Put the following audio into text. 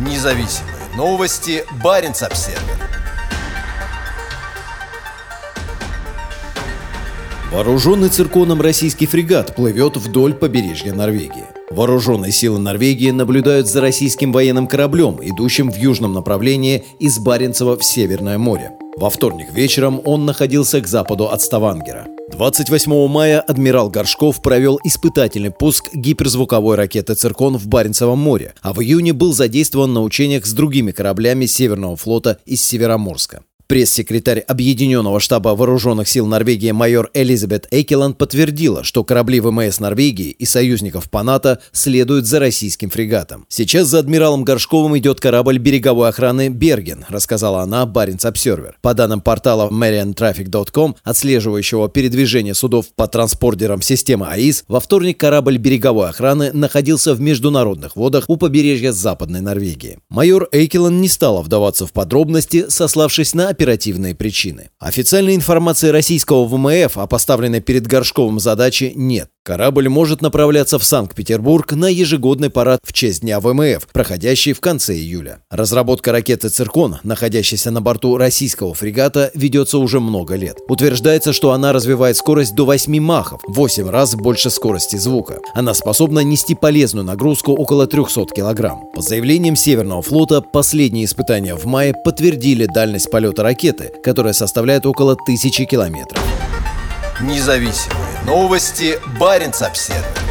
Независимые новости. Барин обсерва Вооруженный цирконом российский фрегат плывет вдоль побережья Норвегии. Вооруженные силы Норвегии наблюдают за российским военным кораблем, идущим в южном направлении из Баренцева в Северное море. Во вторник вечером он находился к западу от Ставангера. 28 мая адмирал Горшков провел испытательный пуск гиперзвуковой ракеты «Циркон» в Баренцевом море, а в июне был задействован на учениях с другими кораблями Северного флота из Североморска. Пресс-секретарь Объединенного штаба вооруженных сил Норвегии майор Элизабет Эйкеланд подтвердила, что корабли ВМС Норвегии и союзников по НАТО следуют за российским фрегатом. Сейчас за адмиралом Горшковым идет корабль береговой охраны «Берген», рассказала она Баренц Обсервер. По данным портала mariantraffic.com, отслеживающего передвижение судов по транспортерам системы АИС, во вторник корабль береговой охраны находился в международных водах у побережья Западной Норвегии. Майор Эйкеланд не стала вдаваться в подробности, сославшись на оперативные причины. Официальной информации российского ВМФ о поставленной перед Горшковым задаче нет. Корабль может направляться в Санкт-Петербург на ежегодный парад в честь Дня ВМФ, проходящий в конце июля. Разработка ракеты «Циркон», находящейся на борту российского фрегата, ведется уже много лет. Утверждается, что она развивает скорость до 8 махов, 8 раз больше скорости звука. Она способна нести полезную нагрузку около 300 килограмм. По заявлениям Северного флота, последние испытания в мае подтвердили дальность полета ракеты, которая составляет около 1000 километров. Независимые новости. Барин обседный.